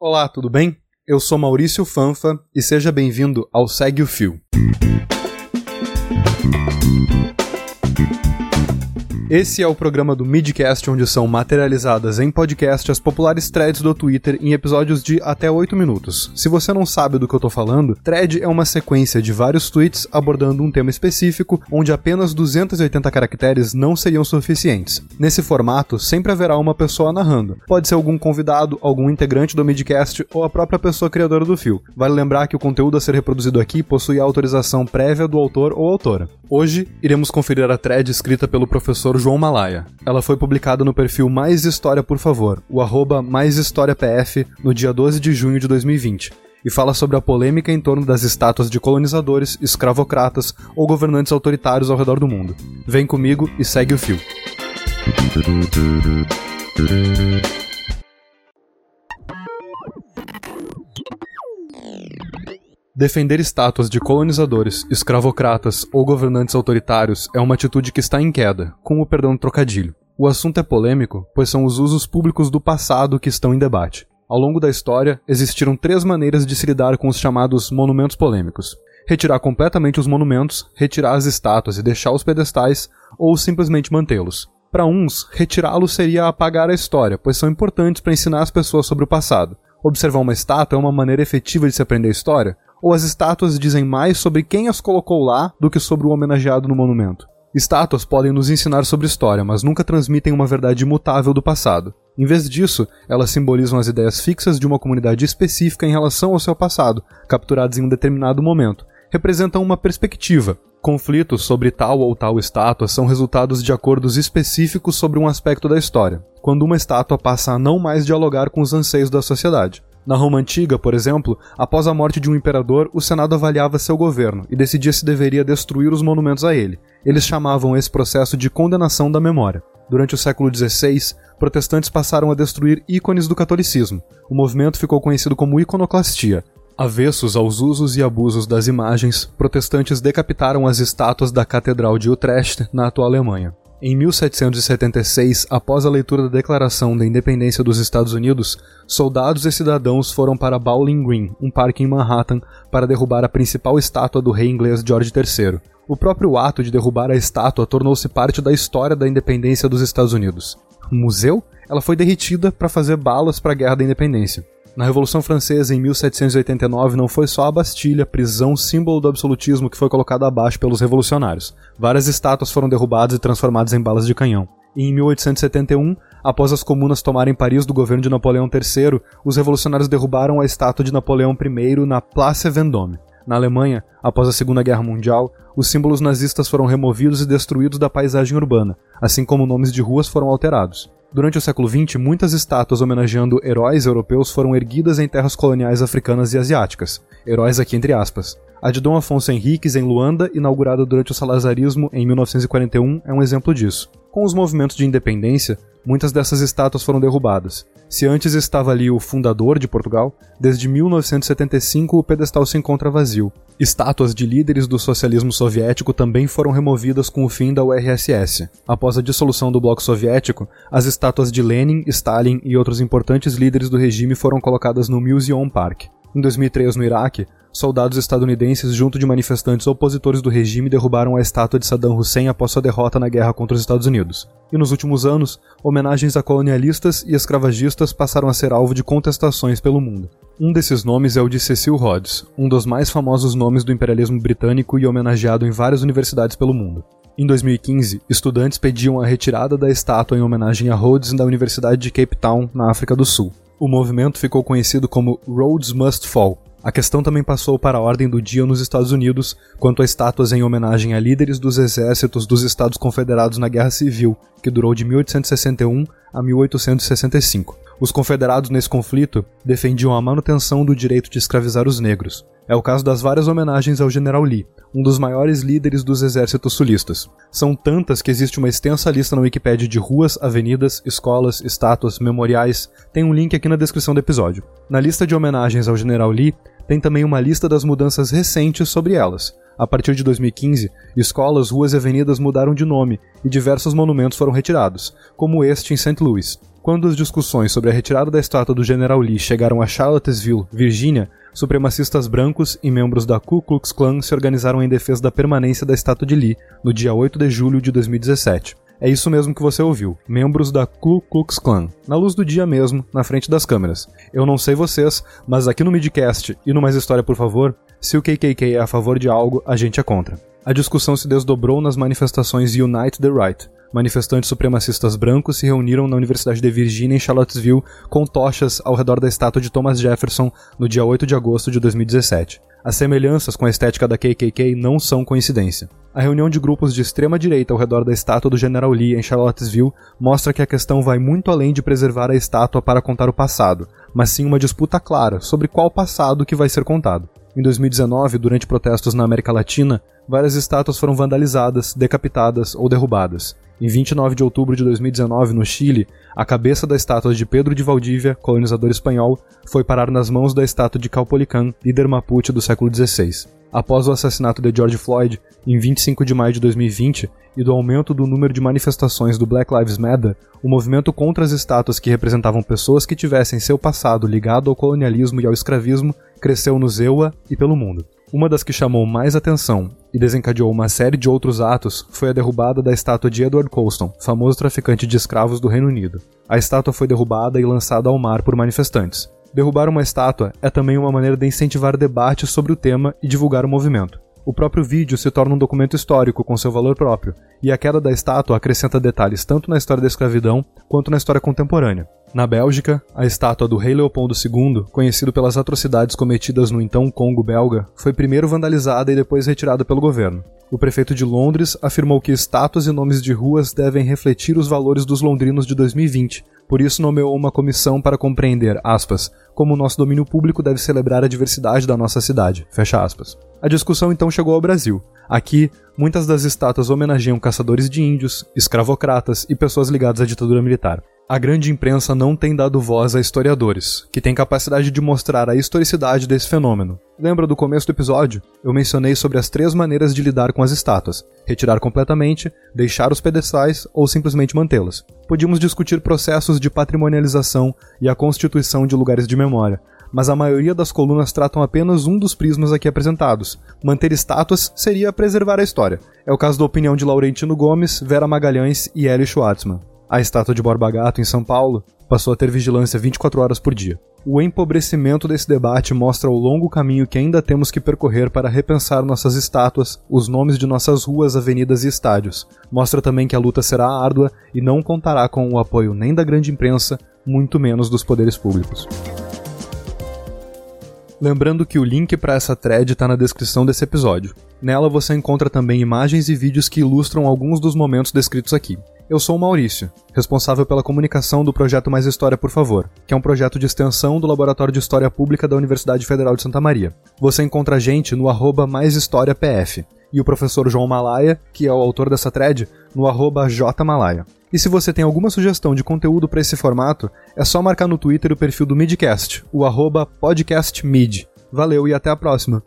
Olá, tudo bem? Eu sou Maurício Fanfa e seja bem-vindo ao Segue o Fio. Esse é o programa do Midcast onde são materializadas em podcast as populares threads do Twitter em episódios de até 8 minutos. Se você não sabe do que eu tô falando, thread é uma sequência de vários tweets abordando um tema específico, onde apenas 280 caracteres não seriam suficientes. Nesse formato, sempre haverá uma pessoa narrando. Pode ser algum convidado, algum integrante do Midcast ou a própria pessoa criadora do fio. Vale lembrar que o conteúdo a ser reproduzido aqui possui autorização prévia do autor ou autora. Hoje, iremos conferir a thread escrita pelo professor João Malaya. Ela foi publicada no perfil Mais História Por Favor, o arroba Mais História PF, no dia 12 de junho de 2020, e fala sobre a polêmica em torno das estátuas de colonizadores, escravocratas ou governantes autoritários ao redor do mundo. Vem comigo e segue o fio. Defender estátuas de colonizadores, escravocratas ou governantes autoritários é uma atitude que está em queda, com o perdão do trocadilho. O assunto é polêmico, pois são os usos públicos do passado que estão em debate. Ao longo da história, existiram três maneiras de se lidar com os chamados monumentos polêmicos: retirar completamente os monumentos, retirar as estátuas e deixar os pedestais, ou simplesmente mantê-los. Para uns, retirá-los seria apagar a história, pois são importantes para ensinar as pessoas sobre o passado. Observar uma estátua é uma maneira efetiva de se aprender a história? Ou as estátuas dizem mais sobre quem as colocou lá do que sobre o homenageado no monumento? Estátuas podem nos ensinar sobre história, mas nunca transmitem uma verdade imutável do passado. Em vez disso, elas simbolizam as ideias fixas de uma comunidade específica em relação ao seu passado, capturadas em um determinado momento. Representam uma perspectiva. Conflitos sobre tal ou tal estátua são resultados de acordos específicos sobre um aspecto da história, quando uma estátua passa a não mais dialogar com os anseios da sociedade. Na Roma Antiga, por exemplo, após a morte de um imperador, o Senado avaliava seu governo e decidia se deveria destruir os monumentos a ele. Eles chamavam esse processo de condenação da memória. Durante o século XVI, protestantes passaram a destruir ícones do catolicismo. O movimento ficou conhecido como iconoclastia. Avessos aos usos e abusos das imagens, protestantes decapitaram as estátuas da Catedral de Utrecht, na atual Alemanha. Em 1776, após a leitura da Declaração da Independência dos Estados Unidos, soldados e cidadãos foram para Bowling Green, um parque em Manhattan, para derrubar a principal estátua do rei inglês George III. O próprio ato de derrubar a estátua tornou-se parte da história da independência dos Estados Unidos. Museu? Ela foi derretida para fazer balas para a Guerra da Independência. Na Revolução Francesa, em 1789, não foi só a Bastilha, prisão símbolo do absolutismo, que foi colocada abaixo pelos revolucionários. Várias estátuas foram derrubadas e transformadas em balas de canhão. E em 1871, após as comunas tomarem Paris do governo de Napoleão III, os revolucionários derrubaram a estátua de Napoleão I na Place Vendôme. Na Alemanha, após a Segunda Guerra Mundial, os símbolos nazistas foram removidos e destruídos da paisagem urbana, assim como nomes de ruas foram alterados. Durante o século XX, muitas estátuas homenageando heróis europeus foram erguidas em terras coloniais africanas e asiáticas. Heróis aqui entre aspas. A de Dom Afonso Henriques, em Luanda, inaugurada durante o salazarismo em 1941, é um exemplo disso. Com os movimentos de independência, muitas dessas estátuas foram derrubadas. Se antes estava ali o fundador de Portugal, desde 1975 o pedestal se encontra vazio. Estátuas de líderes do socialismo soviético também foram removidas com o fim da URSS. Após a dissolução do bloco soviético, as estátuas de Lenin, Stalin e outros importantes líderes do regime foram colocadas no Museum Park. Em 2003, no Iraque, soldados estadunidenses, junto de manifestantes opositores do regime, derrubaram a estátua de Saddam Hussein após sua derrota na guerra contra os Estados Unidos. E nos últimos anos, homenagens a colonialistas e escravagistas passaram a ser alvo de contestações pelo mundo. Um desses nomes é o de Cecil Rhodes, um dos mais famosos nomes do imperialismo britânico e homenageado em várias universidades pelo mundo. Em 2015, estudantes pediam a retirada da estátua em homenagem a Rhodes da Universidade de Cape Town, na África do Sul. O movimento ficou conhecido como Rhodes Must Fall, a questão também passou para a ordem do dia nos Estados Unidos quanto a estátuas em homenagem a líderes dos exércitos dos Estados Confederados na Guerra Civil, que durou de 1861 a 1865. Os confederados nesse conflito defendiam a manutenção do direito de escravizar os negros. É o caso das várias homenagens ao General Lee, um dos maiores líderes dos exércitos sulistas. São tantas que existe uma extensa lista na Wikipedia de ruas, avenidas, escolas, estátuas, memoriais. Tem um link aqui na descrição do episódio. Na lista de homenagens ao General Lee, tem também uma lista das mudanças recentes sobre elas. A partir de 2015, escolas, ruas e avenidas mudaram de nome e diversos monumentos foram retirados, como este em St. Louis. Quando as discussões sobre a retirada da estátua do General Lee chegaram a Charlottesville, Virgínia, supremacistas brancos e membros da Ku Klux Klan se organizaram em defesa da permanência da estátua de Lee no dia 8 de julho de 2017. É isso mesmo que você ouviu, membros da Ku Klux Klan, na luz do dia mesmo, na frente das câmeras. Eu não sei vocês, mas aqui no Midcast e no Mais História, por favor, se o KKK é a favor de algo, a gente é contra. A discussão se desdobrou nas manifestações Unite the Right, manifestantes supremacistas brancos se reuniram na Universidade de Virgínia em Charlottesville com tochas ao redor da estátua de Thomas Jefferson no dia 8 de agosto de 2017. As semelhanças com a estética da KKK não são coincidência. A reunião de grupos de extrema direita ao redor da estátua do General Lee em Charlottesville mostra que a questão vai muito além de preservar a estátua para contar o passado, mas sim uma disputa clara sobre qual passado que vai ser contado. Em 2019, durante protestos na América Latina, várias estátuas foram vandalizadas, decapitadas ou derrubadas. Em 29 de outubro de 2019, no Chile, a cabeça da estátua de Pedro de Valdívia, colonizador espanhol, foi parar nas mãos da estátua de Caupolicán, líder mapuche do século XVI. Após o assassinato de George Floyd, em 25 de maio de 2020, e do aumento do número de manifestações do Black Lives Matter, o movimento contra as estátuas que representavam pessoas que tivessem seu passado ligado ao colonialismo e ao escravismo cresceu no Zewa e pelo mundo. Uma das que chamou mais atenção e desencadeou uma série de outros atos foi a derrubada da estátua de Edward Colston, famoso traficante de escravos do Reino Unido. A estátua foi derrubada e lançada ao mar por manifestantes. Derrubar uma estátua é também uma maneira de incentivar debates sobre o tema e divulgar o movimento. O próprio vídeo se torna um documento histórico com seu valor próprio, e a queda da estátua acrescenta detalhes tanto na história da escravidão quanto na história contemporânea. Na Bélgica, a estátua do rei Leopoldo II, conhecido pelas atrocidades cometidas no então Congo belga, foi primeiro vandalizada e depois retirada pelo governo. O prefeito de Londres afirmou que estátuas e nomes de ruas devem refletir os valores dos londrinos de 2020, por isso nomeou uma comissão para compreender, aspas, como o nosso domínio público deve celebrar a diversidade da nossa cidade, fecha aspas. A discussão então chegou ao Brasil. Aqui, muitas das estátuas homenageiam caçadores de índios, escravocratas e pessoas ligadas à ditadura militar a grande imprensa não tem dado voz a historiadores, que têm capacidade de mostrar a historicidade desse fenômeno. Lembra do começo do episódio? Eu mencionei sobre as três maneiras de lidar com as estátuas: retirar completamente, deixar os pedestais ou simplesmente mantê-las. Podíamos discutir processos de patrimonialização e a constituição de lugares de memória, mas a maioria das colunas tratam apenas um dos prismas aqui apresentados. Manter estátuas seria preservar a história. É o caso da opinião de Laurentino Gomes, Vera Magalhães e Hélio Schwartzman. A estátua de Borba Gato, em São Paulo, passou a ter vigilância 24 horas por dia. O empobrecimento desse debate mostra o longo caminho que ainda temos que percorrer para repensar nossas estátuas, os nomes de nossas ruas, avenidas e estádios. Mostra também que a luta será árdua e não contará com o apoio nem da grande imprensa, muito menos dos poderes públicos. Lembrando que o link para essa thread está na descrição desse episódio. Nela você encontra também imagens e vídeos que ilustram alguns dos momentos descritos aqui. Eu sou o Maurício, responsável pela comunicação do projeto Mais História, por favor, que é um projeto de extensão do Laboratório de História Pública da Universidade Federal de Santa Maria. Você encontra a gente no arroba MaisHistóriaPF e o professor João Malaya, que é o autor dessa thread, no arroba jmalaya. E se você tem alguma sugestão de conteúdo para esse formato, é só marcar no Twitter o perfil do Midcast, o arroba podcastmid. Valeu e até a próxima!